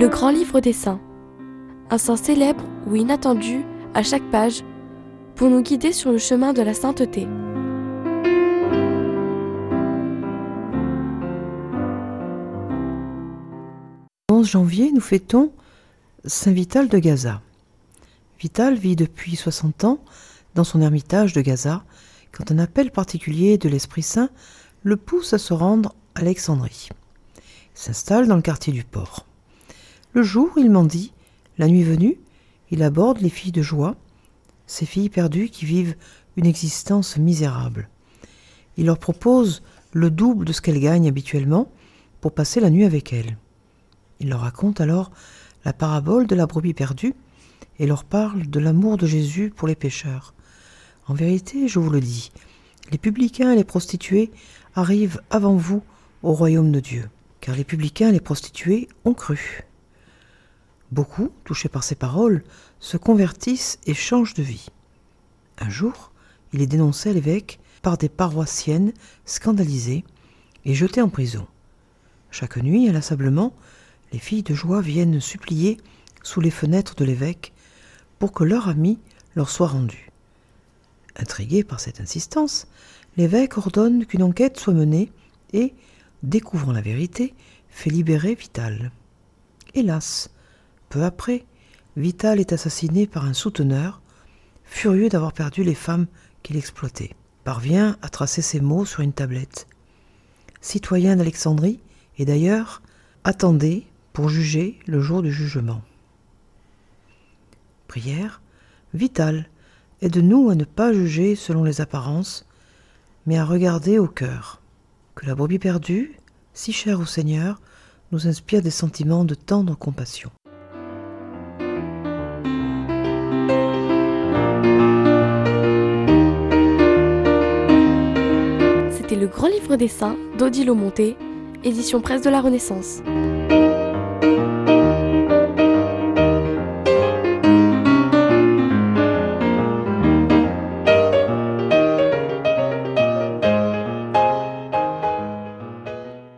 Le grand livre des saints. Un saint célèbre ou inattendu à chaque page pour nous guider sur le chemin de la sainteté. Le 11 janvier, nous fêtons Saint Vital de Gaza. Vital vit depuis 60 ans dans son ermitage de Gaza quand un appel particulier de l'Esprit Saint le pousse à se rendre à Alexandrie. Il s'installe dans le quartier du port. Le jour, il mendie, la nuit venue, il aborde les filles de joie, ces filles perdues qui vivent une existence misérable. Il leur propose le double de ce qu'elles gagnent habituellement pour passer la nuit avec elles. Il leur raconte alors la parabole de la brebis perdue et leur parle de l'amour de Jésus pour les pécheurs. En vérité, je vous le dis, les publicains et les prostituées arrivent avant vous au royaume de Dieu, car les publicains et les prostituées ont cru. Beaucoup, touchés par ces paroles, se convertissent et changent de vie. Un jour, il est dénoncé à l'évêque par des paroissiennes scandalisées et jeté en prison. Chaque nuit, inlassablement, les filles de joie viennent supplier sous les fenêtres de l'évêque pour que leur ami leur soit rendu. Intrigué par cette insistance, l'évêque ordonne qu'une enquête soit menée et, découvrant la vérité, fait libérer Vital. Hélas, peu après, Vital est assassiné par un souteneur, furieux d'avoir perdu les femmes qu'il exploitait. Parvient à tracer ces mots sur une tablette. Citoyen d'Alexandrie, et d'ailleurs, attendez pour juger le jour du jugement. Prière, Vital, aide-nous à ne pas juger selon les apparences, mais à regarder au cœur. Que la brebis perdue, si chère au Seigneur, nous inspire des sentiments de tendre compassion. Grand livre des saints d'Odile Monté, édition presse de la Renaissance.